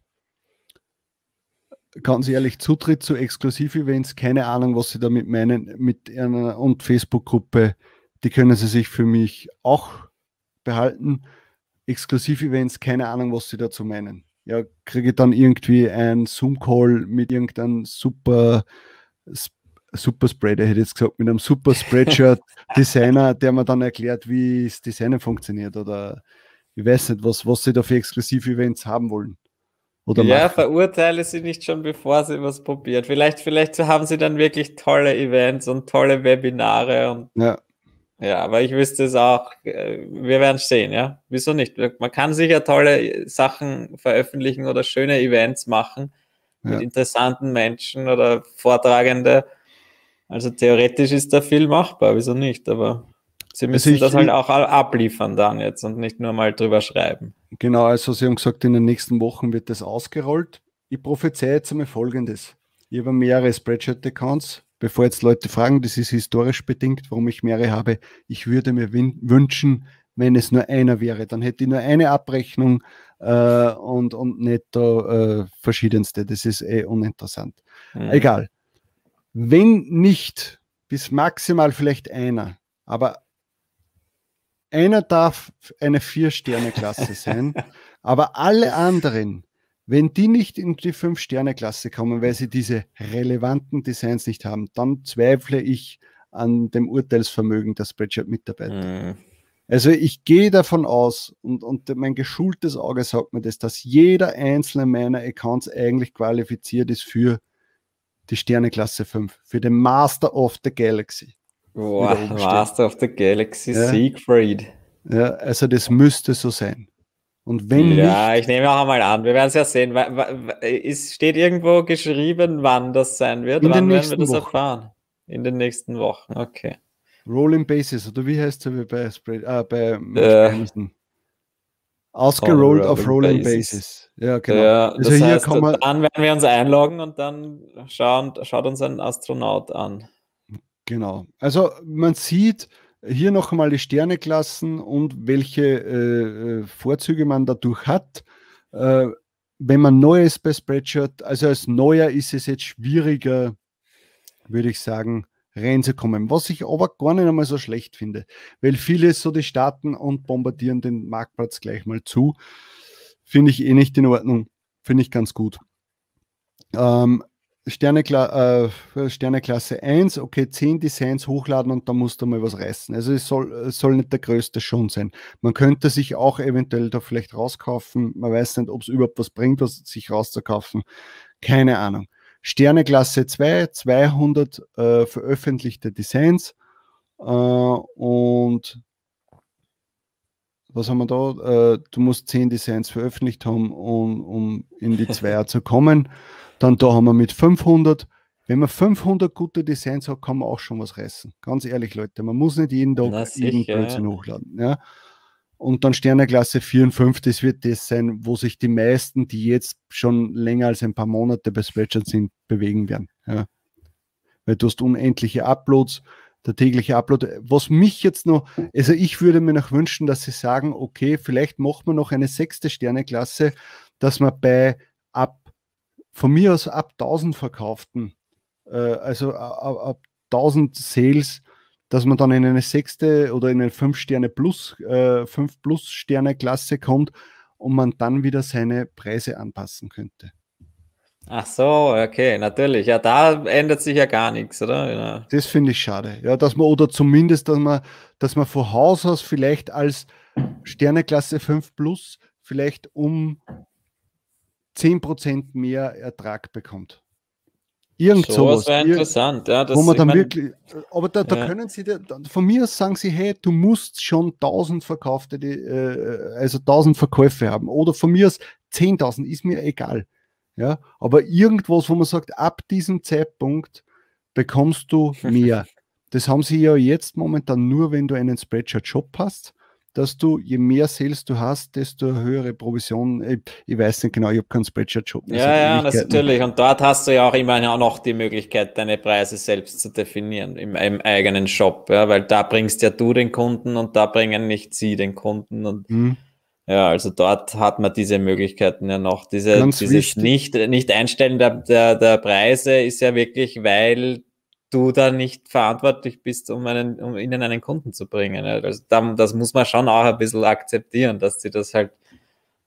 [SPEAKER 1] ganz ehrlich, Zutritt zu Exklusiv-Events, keine Ahnung, was sie damit meinen, mit einer und Facebook-Gruppe die können sie sich für mich auch behalten. Exklusiv-Events, keine Ahnung, was sie dazu meinen. Ja, kriege ich dann irgendwie einen Zoom-Call mit irgendeinem super, super Spreader, hätte ich jetzt gesagt, mit einem super Spreadshirt-Designer, der mir dann erklärt, wie das Designen funktioniert oder ich weiß nicht, was, was sie da für Exklusiv-Events haben wollen.
[SPEAKER 2] Oder ja, machen. verurteile sie nicht schon, bevor sie was probiert. Vielleicht, vielleicht haben sie dann wirklich tolle Events und tolle Webinare und
[SPEAKER 1] ja.
[SPEAKER 2] Ja, aber ich wüsste es auch, äh, wir werden es sehen, ja. Wieso nicht? Man kann sicher tolle Sachen veröffentlichen oder schöne Events machen ja. mit interessanten Menschen oder Vortragende. Also theoretisch ist da viel machbar, wieso nicht? Aber sie müssen also das halt auch abliefern dann jetzt und nicht nur mal drüber schreiben.
[SPEAKER 1] Genau, also Sie haben gesagt, in den nächsten Wochen wird das ausgerollt. Ich prophezeie jetzt einmal Folgendes. Ich habe mehrere Spreadshirt-Accounts, bevor jetzt Leute fragen, das ist historisch bedingt, warum ich mehrere habe, ich würde mir wünschen, wenn es nur einer wäre, dann hätte ich nur eine Abrechnung äh, und, und nicht da äh, verschiedenste. Das ist eh uninteressant. Mhm. Egal. Wenn nicht, bis maximal vielleicht einer, aber einer darf eine Vier-Sterne-Klasse sein, aber alle anderen wenn die nicht in die Fünf-Sterne-Klasse kommen, weil sie diese relevanten Designs nicht haben, dann zweifle ich an dem Urteilsvermögen der Spreadshirt-Mitarbeiter. Mhm. Also ich gehe davon aus und, und mein geschultes Auge sagt mir das, dass jeder einzelne meiner Accounts eigentlich qualifiziert ist für die Sterne-Klasse 5, für den Master of the Galaxy.
[SPEAKER 2] Wow, Master of the Galaxy, ja. Siegfried.
[SPEAKER 1] Ja, also das müsste so sein. Und wenn
[SPEAKER 2] ja, nicht, ich nehme auch einmal an, wir werden es ja sehen. Es steht irgendwo geschrieben, wann das sein wird.
[SPEAKER 1] In
[SPEAKER 2] wann
[SPEAKER 1] werden wir das
[SPEAKER 2] Wochen. erfahren? In den nächsten Wochen, okay.
[SPEAKER 1] Rolling Bases, oder wie heißt es bei, Spread, äh, bei äh, Ausgerollt auf Rolling Bases. Bases.
[SPEAKER 2] Ja, genau. Ja, also das heißt, dann werden wir uns einloggen und dann schauen, schaut uns ein Astronaut an.
[SPEAKER 1] Genau. Also man sieht hier noch einmal die Sterneklassen und welche äh, äh, Vorzüge man dadurch hat. Äh, wenn man neu ist bei Spreadshirt, also als Neuer ist es jetzt schwieriger, würde ich sagen, reinzukommen. Was ich aber gar nicht einmal so schlecht finde, weil viele so die starten und bombardieren den Marktplatz gleich mal zu. Finde ich eh nicht in Ordnung. Finde ich ganz gut. Ähm, Sternekla äh, Sterneklasse 1, okay, 10 Designs hochladen und da musst du mal was reißen. Also es soll, es soll nicht der größte schon sein. Man könnte sich auch eventuell da vielleicht rauskaufen. Man weiß nicht, ob es überhaupt was bringt, was sich rauszukaufen. Keine Ahnung. Sterneklasse 2, 200 äh, veröffentlichte Designs äh, und was haben wir da? Äh, du musst 10 Designs veröffentlicht haben, um, um in die Zweier zu kommen. Dann da haben wir mit 500. Wenn man 500 gute Designs hat, kann man auch schon was reißen. Ganz ehrlich, Leute. Man muss nicht jeden Tag jeden Blödsinn hochladen. Ja? Und dann Sterneklasse 4 und 5, das wird das sein, wo sich die meisten, die jetzt schon länger als ein paar Monate bei Spreadshirt sind, bewegen werden. Ja. Weil du hast unendliche Uploads, der tägliche Upload. Was mich jetzt noch, also ich würde mir noch wünschen, dass sie sagen, okay, vielleicht macht man noch eine sechste Sterneklasse, dass man bei von mir aus ab 1000 verkauften, äh, also ab, ab 1000 Sales, dass man dann in eine sechste oder in eine fünf Sterne plus, äh, fünf plus Sterne Klasse kommt und man dann wieder seine Preise anpassen könnte.
[SPEAKER 2] Ach so, okay, natürlich. Ja, da ändert sich ja gar nichts, oder? Ja.
[SPEAKER 1] Das finde ich schade. Ja, dass man, oder zumindest, dass man, dass man von Haus aus vielleicht als Sterneklasse 5 Plus vielleicht um 10% mehr Ertrag bekommt. Irgend so sowas.
[SPEAKER 2] wäre interessant, ja.
[SPEAKER 1] Das, wo man dann mein, wirklich, aber da, da ja. können Sie, von mir aus sagen Sie, hey, du musst schon 1000 verkaufte, äh, also 1000 Verkäufe haben. Oder von mir aus 10.000, ist mir egal. Ja, aber irgendwas, wo man sagt, ab diesem Zeitpunkt bekommst du mehr. das haben Sie ja jetzt momentan nur, wenn du einen Spreadshirt-Job hast dass du, je mehr Sales du hast, desto höhere Provision. Ich, ich weiß nicht genau, ich habe keinen Spreadshirt-Job.
[SPEAKER 2] Ja, ja, natürlich. Und dort hast du ja auch immerhin auch noch die Möglichkeit, deine Preise selbst zu definieren im, im eigenen Shop, ja, weil da bringst ja du den Kunden und da bringen nicht sie den Kunden. Und hm. ja, also dort hat man diese Möglichkeiten ja noch. Diese, dieses nicht, nicht Einstellen der, der, der Preise ist ja wirklich, weil du da nicht verantwortlich bist, um, einen, um ihnen einen Kunden zu bringen. Also das muss man schon auch ein bisschen akzeptieren, dass sie das halt,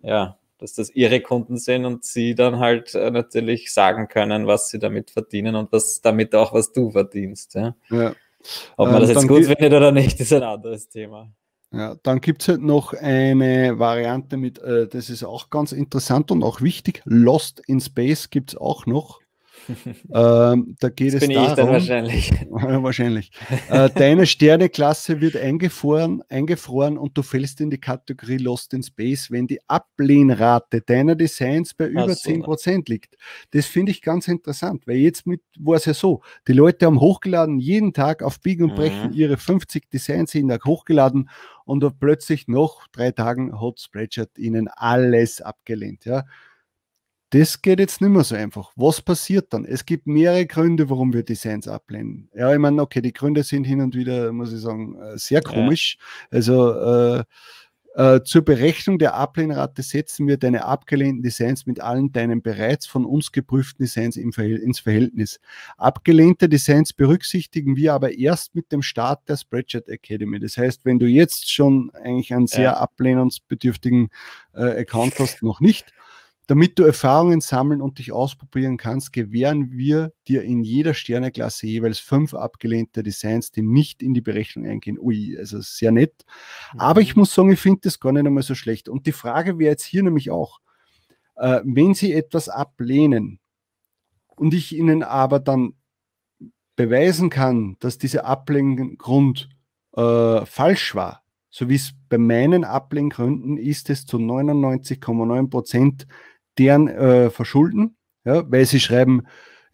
[SPEAKER 2] ja, dass das ihre Kunden sind und sie dann halt äh, natürlich sagen können, was sie damit verdienen und was damit auch, was du verdienst. Ja. ja. Ob man ähm, das jetzt gut findet oder nicht, ist ein anderes Thema.
[SPEAKER 1] Ja, dann gibt es halt noch eine Variante mit, äh, das ist auch ganz interessant und auch wichtig, Lost in Space gibt es auch noch ähm, da geht das es bin darum, ich dann
[SPEAKER 2] wahrscheinlich.
[SPEAKER 1] wahrscheinlich. Äh, deine Sterneklasse wird eingefroren, eingefroren und du fällst in die Kategorie Lost in Space, wenn die Ablehnrate deiner Designs bei über so. 10% liegt. Das finde ich ganz interessant, weil jetzt mit war es ja so, die Leute haben hochgeladen, jeden Tag auf Biegen und Brechen mhm. ihre 50 Designs jeden Tag hochgeladen und plötzlich nach drei Tagen hat Spreadshirt ihnen alles abgelehnt. Ja. Das geht jetzt nicht mehr so einfach. Was passiert dann? Es gibt mehrere Gründe, warum wir Designs ablehnen. Ja, ich meine, okay, die Gründe sind hin und wieder, muss ich sagen, äh, sehr komisch. Ja. Also äh, äh, zur Berechnung der Ablehnrate setzen wir deine abgelehnten Designs mit allen deinen bereits von uns geprüften Designs Verhält ins Verhältnis. Abgelehnte Designs berücksichtigen wir aber erst mit dem Start der Spreadshirt Academy. Das heißt, wenn du jetzt schon eigentlich einen sehr ja. ablehnungsbedürftigen äh, Account hast, noch nicht, damit du Erfahrungen sammeln und dich ausprobieren kannst, gewähren wir dir in jeder Sterneklasse jeweils fünf abgelehnte Designs, die nicht in die Berechnung eingehen. Ui, also sehr nett. Aber ich mhm. muss sagen, ich finde das gar nicht einmal so schlecht. Und die Frage wäre jetzt hier nämlich auch, äh, wenn Sie etwas ablehnen und ich Ihnen aber dann beweisen kann, dass dieser Ablehngrund äh, falsch war, so wie es bei meinen Ablehngründen ist es zu 99,9 Prozent deren äh, Verschulden, ja, weil sie schreiben,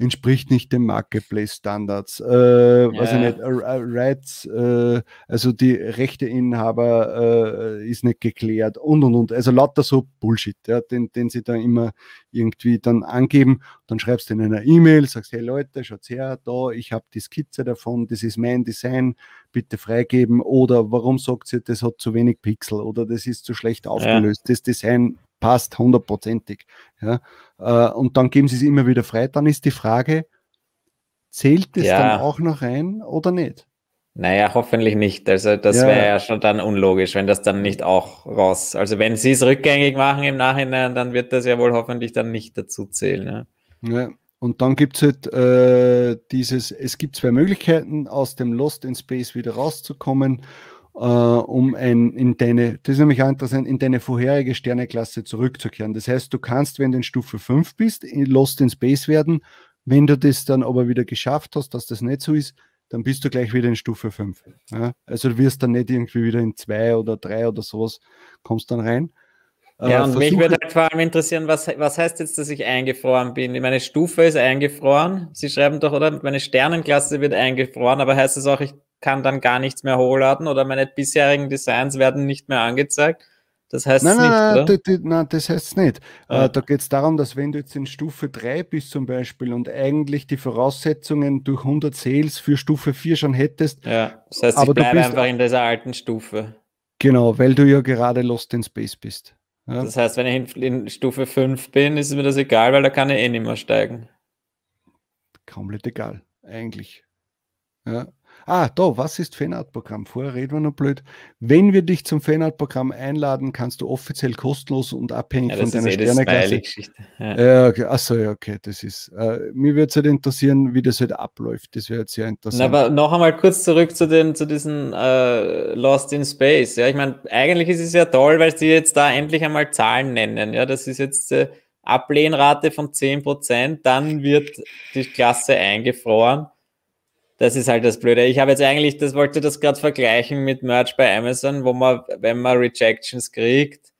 [SPEAKER 1] entspricht nicht den Marketplace-Standards, äh, ja. weiß ich nicht, Rights, äh, also die Rechteinhaber äh, ist nicht geklärt und und und. Also lauter so Bullshit, ja, den, den sie da immer irgendwie dann angeben. Dann schreibst du in einer E-Mail, sagst, hey Leute, schaut her, da, ich habe die Skizze davon, das ist mein Design, bitte freigeben. Oder warum sagt sie, das hat zu wenig Pixel oder das ist zu schlecht aufgelöst. Ja. Das Design passt hundertprozentig. Ja. Äh, und dann geben sie es immer wieder frei. Dann ist die Frage, zählt es ja. dann auch noch ein oder nicht?
[SPEAKER 2] Naja, hoffentlich nicht. Also das ja. wäre ja schon dann unlogisch, wenn das dann nicht auch raus. Also wenn sie es rückgängig machen im Nachhinein, dann wird das ja wohl hoffentlich dann nicht dazu zählen.
[SPEAKER 1] Ja. ja. Und dann gibt es halt äh, dieses, es gibt zwei Möglichkeiten, aus dem Lost in Space wieder rauszukommen, äh, um ein, in deine, das ist nämlich auch interessant, in deine vorherige Sterneklasse zurückzukehren. Das heißt, du kannst, wenn du in Stufe 5 bist, in Lost in Space werden. Wenn du das dann aber wieder geschafft hast, dass das nicht so ist, dann bist du gleich wieder in Stufe 5. Ja? Also du wirst dann nicht irgendwie wieder in 2 oder 3 oder sowas, kommst dann rein.
[SPEAKER 2] Äh, ja, und mich würde halt vor allem interessieren, was, was heißt jetzt, dass ich eingefroren bin? Meine Stufe ist eingefroren. Sie schreiben doch, oder? Meine Sternenklasse wird eingefroren, aber heißt das auch, ich kann dann gar nichts mehr hochladen oder meine bisherigen Designs werden nicht mehr angezeigt? Das heißt
[SPEAKER 1] nein,
[SPEAKER 2] nicht,
[SPEAKER 1] nein, oder? Nein, nein, das heißt es nicht. Ja. Äh, da geht es darum, dass wenn du jetzt in Stufe 3 bist zum Beispiel und eigentlich die Voraussetzungen durch 100 Sales für Stufe 4 schon hättest.
[SPEAKER 2] Ja, das heißt, aber ich bleibe einfach in dieser alten Stufe.
[SPEAKER 1] Genau, weil du ja gerade Lost in Space bist. Ja.
[SPEAKER 2] Das heißt, wenn ich in, Stufe 5 bin, ist mir das egal, weil da kann ich eh nicht mehr steigen.
[SPEAKER 1] Komplett egal, eigentlich. Ja. Ah, da, was ist Fanart-Programm? Vorher reden wir noch blöd. Wenn wir dich zum Fanart-Programm einladen, kannst du offiziell kostenlos und abhängig ja, von deiner eh Sterneklasse. Ja. ja, okay. Achso, ja, okay, das ist. Äh, mir würde es halt interessieren, wie das halt abläuft. Das wäre jetzt sehr interessant.
[SPEAKER 2] Na, aber noch einmal kurz zurück zu, den, zu diesen äh, Lost in Space. Ja, ich meine, eigentlich ist es ja toll, weil sie jetzt da endlich einmal Zahlen nennen. Ja, das ist jetzt. Äh, Ablehnrate von 10%, dann wird die Klasse eingefroren das ist halt das Blöde. Ich habe jetzt eigentlich, das wollte das gerade vergleichen mit Merch bei Amazon, wo man, wenn man Rejections kriegt,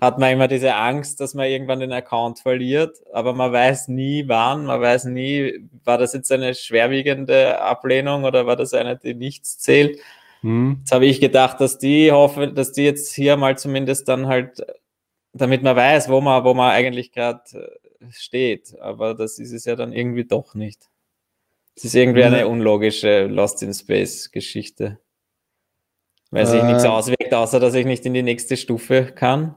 [SPEAKER 2] hat man immer diese Angst, dass man irgendwann den Account verliert, aber man weiß nie wann, man weiß nie, war das jetzt eine schwerwiegende Ablehnung oder war das eine, die nichts zählt. Hm. Jetzt habe ich gedacht, dass die hoffe, dass die jetzt hier mal zumindest dann halt, damit man weiß, wo man, wo man eigentlich gerade äh, steht. Aber das ist es ja dann irgendwie doch nicht. Es ist irgendwie eine unlogische Lost in Space Geschichte. Weil sich äh, nichts auswirkt, außer dass ich nicht in die nächste Stufe kann.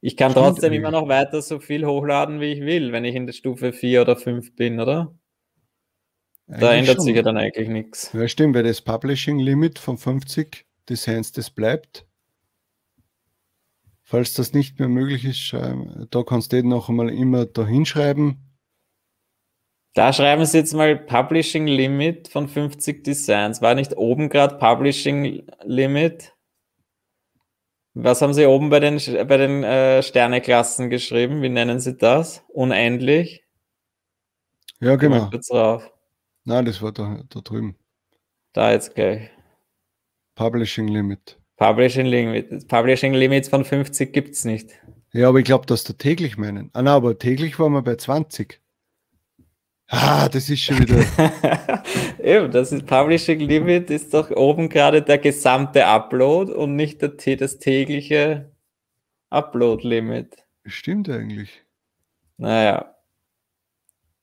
[SPEAKER 2] Ich kann trotzdem immer noch weiter so viel hochladen, wie ich will, wenn ich in der Stufe 4 oder 5 bin, oder? Da ändert schon. sich ja dann eigentlich nichts.
[SPEAKER 1] Ja, stimmt, weil das Publishing Limit von 50 Designs, das bleibt. Falls das nicht mehr möglich ist, da kannst du noch einmal immer da hinschreiben,
[SPEAKER 2] da schreiben Sie jetzt mal Publishing Limit von 50 Designs. War nicht oben gerade Publishing Limit? Was haben Sie oben bei den, bei den äh, Sterneklassen geschrieben? Wie nennen Sie das? Unendlich?
[SPEAKER 1] Ja, genau. Kurz drauf. Nein, das war da, da drüben.
[SPEAKER 2] Da jetzt gleich.
[SPEAKER 1] Publishing Limit.
[SPEAKER 2] Publishing Limit. Publishing Limits von 50 gibt es nicht.
[SPEAKER 1] Ja, aber ich glaube, dass da täglich meinen. Ah, nein, aber täglich waren wir bei 20. Ah, das ist schon wieder.
[SPEAKER 2] Eben, das ist Publishing Limit, ist doch oben gerade der gesamte Upload und nicht der, das tägliche Upload Limit.
[SPEAKER 1] Stimmt eigentlich.
[SPEAKER 2] Naja.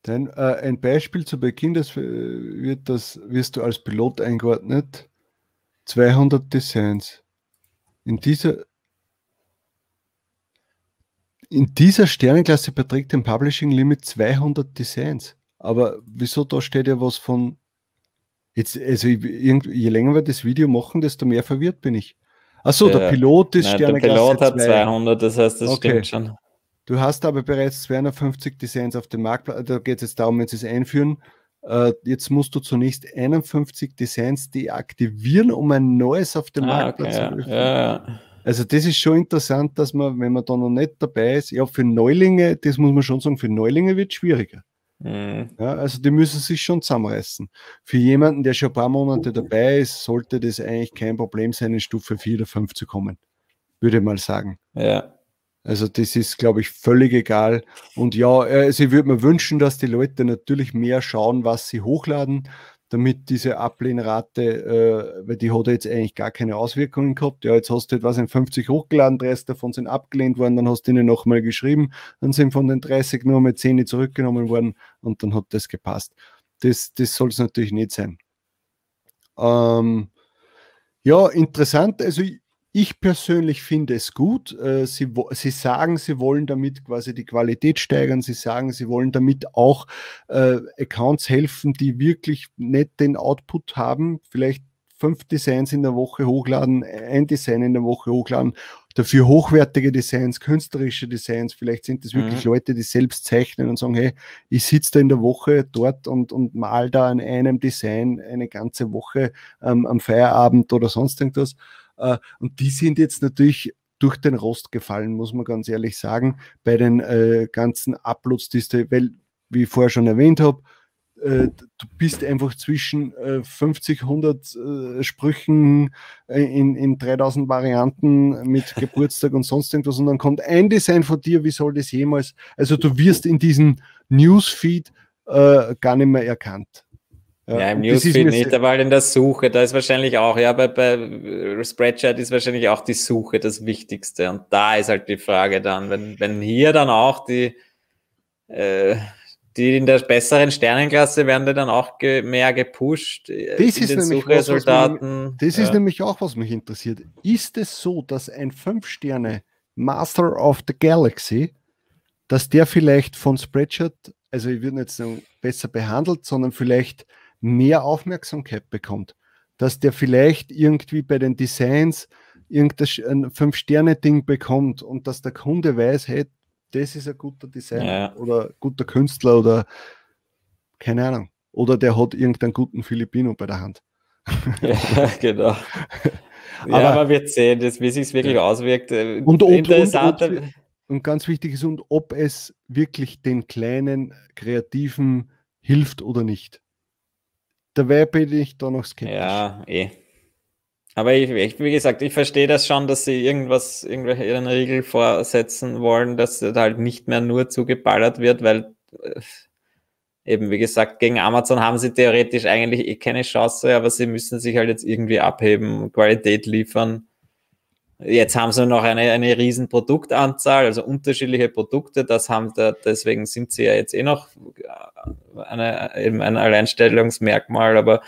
[SPEAKER 1] Denn äh, ein Beispiel zu Beginn, das wird das, wirst du als Pilot eingeordnet. 200 Designs. In dieser, in dieser Sternenklasse beträgt ein Publishing Limit 200 Designs. Aber wieso da steht ja was von. Jetzt, also je länger wir das Video machen, desto mehr verwirrt bin ich. Achso, der, der Pilot ist
[SPEAKER 2] nein, Der Pilot hat 200, das heißt, das okay. stimmt schon.
[SPEAKER 1] Du hast aber bereits 250 Designs auf dem Markt. Da geht es jetzt darum, wenn sie es einführen. Uh, jetzt musst du zunächst 51 Designs deaktivieren, um ein neues auf dem ah, Marktplatz okay, zu öffnen. Ja, ja. Also das ist schon interessant, dass man, wenn man da noch nicht dabei ist, ja, für Neulinge, das muss man schon sagen, für Neulinge wird es schwieriger. Mhm. Ja, also die müssen sich schon zusammenreißen. Für jemanden, der schon ein paar Monate dabei ist, sollte das eigentlich kein Problem sein, in Stufe 4 oder 5 zu kommen. Würde ich mal sagen.
[SPEAKER 2] Ja.
[SPEAKER 1] Also das ist, glaube ich, völlig egal. Und ja, also ich würde mir wünschen, dass die Leute natürlich mehr schauen, was sie hochladen, damit diese Ablehnrate, äh, weil die hat jetzt eigentlich gar keine Auswirkungen gehabt. Ja, jetzt hast du etwas in 50 hochgeladen, 30 davon sind abgelehnt worden, dann hast du ihnen nochmal geschrieben, dann sind von den 30 nur mit 10 zurückgenommen worden und dann hat das gepasst. Das, das soll es natürlich nicht sein. Ähm, ja, interessant. Also ich, ich persönlich finde es gut. Äh, sie, sie sagen, sie wollen damit quasi die Qualität steigern. Sie sagen, sie wollen damit auch äh, Accounts helfen, die wirklich nicht den Output haben. Vielleicht fünf Designs in der Woche hochladen, ein Design in der Woche hochladen, dafür hochwertige Designs, künstlerische Designs. Vielleicht sind es wirklich mhm. Leute, die selbst zeichnen und sagen, hey, ich sitze da in der Woche dort und, und mal da an einem Design eine ganze Woche ähm, am Feierabend oder sonst irgendwas. Äh, und die sind jetzt natürlich durch den Rost gefallen, muss man ganz ehrlich sagen, bei den äh, ganzen Uploads, die weil, wie ich vorher schon erwähnt habe, äh, du bist einfach zwischen äh, 50, 100 äh, Sprüchen äh, in, in 3000 Varianten mit Geburtstag und sonst irgendwas und dann kommt ein Design von dir, wie soll das jemals, also du wirst in diesem Newsfeed gar nicht mehr erkannt.
[SPEAKER 2] Ja, im Newsfeed nicht, aber halt in der Suche, da ist wahrscheinlich auch, ja, bei, bei Spreadshirt ist wahrscheinlich auch die Suche das Wichtigste. Und da ist halt die Frage dann, wenn, wenn hier dann auch die, äh, die in der besseren Sternenklasse werden die dann auch ge mehr gepusht.
[SPEAKER 1] Äh, das ist nämlich Suchresultaten. Was, was mich, das ja. ist nämlich auch, was mich interessiert. Ist es so, dass ein 5-Sterne Master of the Galaxy, dass der vielleicht von Spreadshirt, also ich würde nicht sagen besser behandelt, sondern vielleicht mehr Aufmerksamkeit bekommt. Dass der vielleicht irgendwie bei den Designs irgendein Fünf-Sterne-Ding bekommt und dass der Kunde weiß, hey, das ist ein guter Designer ja. oder guter Künstler oder keine Ahnung. Oder der hat irgendeinen guten Filipino bei der Hand.
[SPEAKER 2] Ja, genau. aber, ja, man wird sehen, das, wie sich es wirklich ja. auswirkt.
[SPEAKER 1] Äh, und, ob, und, und, und, ganz wichtig ist, und ob es wirklich den kleinen Kreativen hilft oder nicht. Dabei bin ich da noch skeptisch.
[SPEAKER 2] Ja, eh. Aber ich, ich, wie gesagt, ich verstehe das schon, dass sie irgendwas, irgendwelche ihren Riegel vorsetzen wollen, dass da halt nicht mehr nur zugeballert wird, weil äh, eben, wie gesagt, gegen Amazon haben sie theoretisch eigentlich eh keine Chance, aber sie müssen sich halt jetzt irgendwie abheben, Qualität liefern. Jetzt haben sie noch eine, eine riesen Produktanzahl, also unterschiedliche Produkte. Das haben da, deswegen sind sie ja jetzt eh noch eine, eben ein Alleinstellungsmerkmal, aber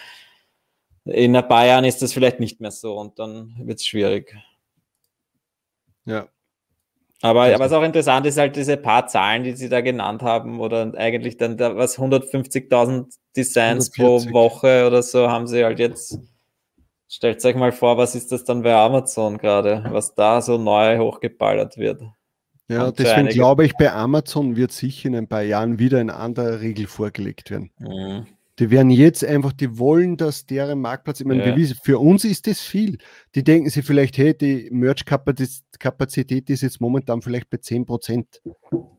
[SPEAKER 2] in ein paar Jahren ist das vielleicht nicht mehr so und dann wird es schwierig.
[SPEAKER 1] Ja.
[SPEAKER 2] Aber also. was auch interessant ist, halt diese paar Zahlen, die Sie da genannt haben, oder eigentlich dann da, was 150.000 Designs 140. pro Woche oder so haben Sie halt jetzt Stellt euch mal vor, was ist das dann bei Amazon gerade, was da so neu hochgeballert wird.
[SPEAKER 1] Ja, Und deswegen glaube ich, bei Amazon wird sicher in ein paar Jahren wieder ein anderer Regel vorgelegt werden. Mhm. Die werden jetzt einfach, die wollen, dass deren Marktplatz, ich meine, ja. Bewiesen, für uns ist das viel. Die denken sich vielleicht, hey, die Merch-Kapazität ist jetzt momentan vielleicht bei 10 Prozent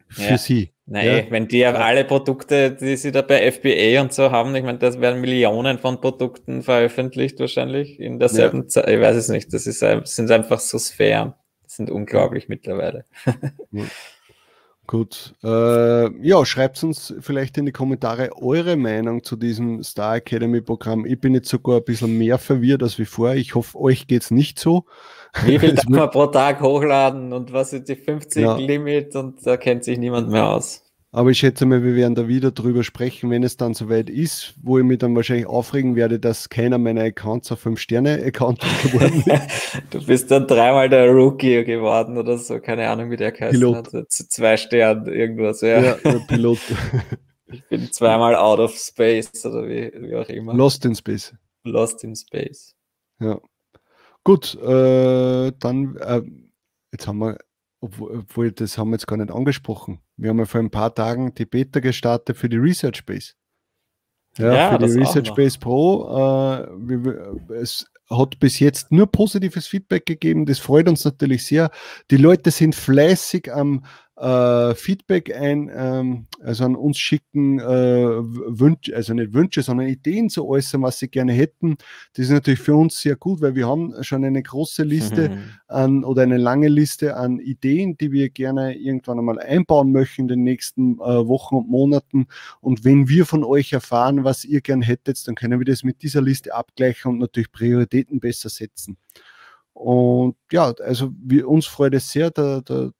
[SPEAKER 1] für ja. sie.
[SPEAKER 2] Nein, ja. wenn die ja alle Produkte, die sie da bei FBA und so haben, ich meine, das werden Millionen von Produkten veröffentlicht wahrscheinlich in derselben ja. Zeit. Ich weiß es nicht. Das ist, sind einfach so Sphären. Das sind unglaublich mittlerweile.
[SPEAKER 1] Ja. Gut. Äh, ja, schreibt uns vielleicht in die Kommentare eure Meinung zu diesem Star Academy Programm. Ich bin jetzt sogar ein bisschen mehr verwirrt als wie vorher. Ich hoffe, euch geht es nicht so.
[SPEAKER 2] Wie viel darf man pro Tag hochladen und was ist die 50 ja. Limit und da kennt sich niemand mehr aus.
[SPEAKER 1] Aber ich schätze mal, wir werden da wieder drüber sprechen, wenn es dann soweit ist, wo ich mich dann wahrscheinlich aufregen werde, dass keiner meiner Accounts auf 5-Sterne-Account geworden
[SPEAKER 2] ist. du bist dann dreimal der Rookie geworden oder so, keine Ahnung, wie der heißt. Pilot. Hat. Zwei Sternen, irgendwas. Ja, ja Pilot. ich bin zweimal out of space oder wie, wie auch immer.
[SPEAKER 1] Lost in Space.
[SPEAKER 2] Lost in Space.
[SPEAKER 1] Ja. Gut, äh, dann, äh, jetzt haben wir, obwohl, obwohl, das haben wir jetzt gar nicht angesprochen. Wir haben ja vor ein paar Tagen die Beta gestartet für die Research Base. Ja, ja für die Research Base Pro. Äh, es hat bis jetzt nur positives Feedback gegeben. Das freut uns natürlich sehr. Die Leute sind fleißig am, äh, Feedback ein, ähm, also an uns schicken, äh, Wünsche, also nicht Wünsche, sondern Ideen zu äußern, was sie gerne hätten. Das ist natürlich für uns sehr gut, weil wir haben schon eine große Liste mhm. an oder eine lange Liste an Ideen, die wir gerne irgendwann einmal einbauen möchten in den nächsten äh, Wochen und Monaten. Und wenn wir von euch erfahren, was ihr gern hättet, dann können wir das mit dieser Liste abgleichen und natürlich Prioritäten besser setzen. Und ja, also wir, uns freut es sehr, der, der,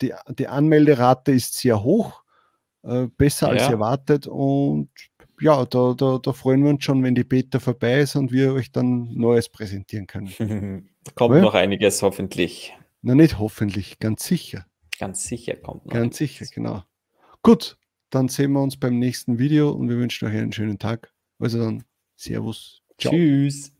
[SPEAKER 1] die, die Anmelderate ist sehr hoch, äh, besser ja. als erwartet. Und ja, da, da, da freuen wir uns schon, wenn die Beta vorbei ist und wir euch dann Neues präsentieren können.
[SPEAKER 2] kommt ja? noch einiges hoffentlich.
[SPEAKER 1] Na, nicht hoffentlich, ganz sicher.
[SPEAKER 2] Ganz sicher kommt
[SPEAKER 1] noch. Ganz einiges. sicher, genau. Gut, dann sehen wir uns beim nächsten Video und wir wünschen euch einen schönen Tag. Also dann, Servus.
[SPEAKER 2] Ciao. Tschüss.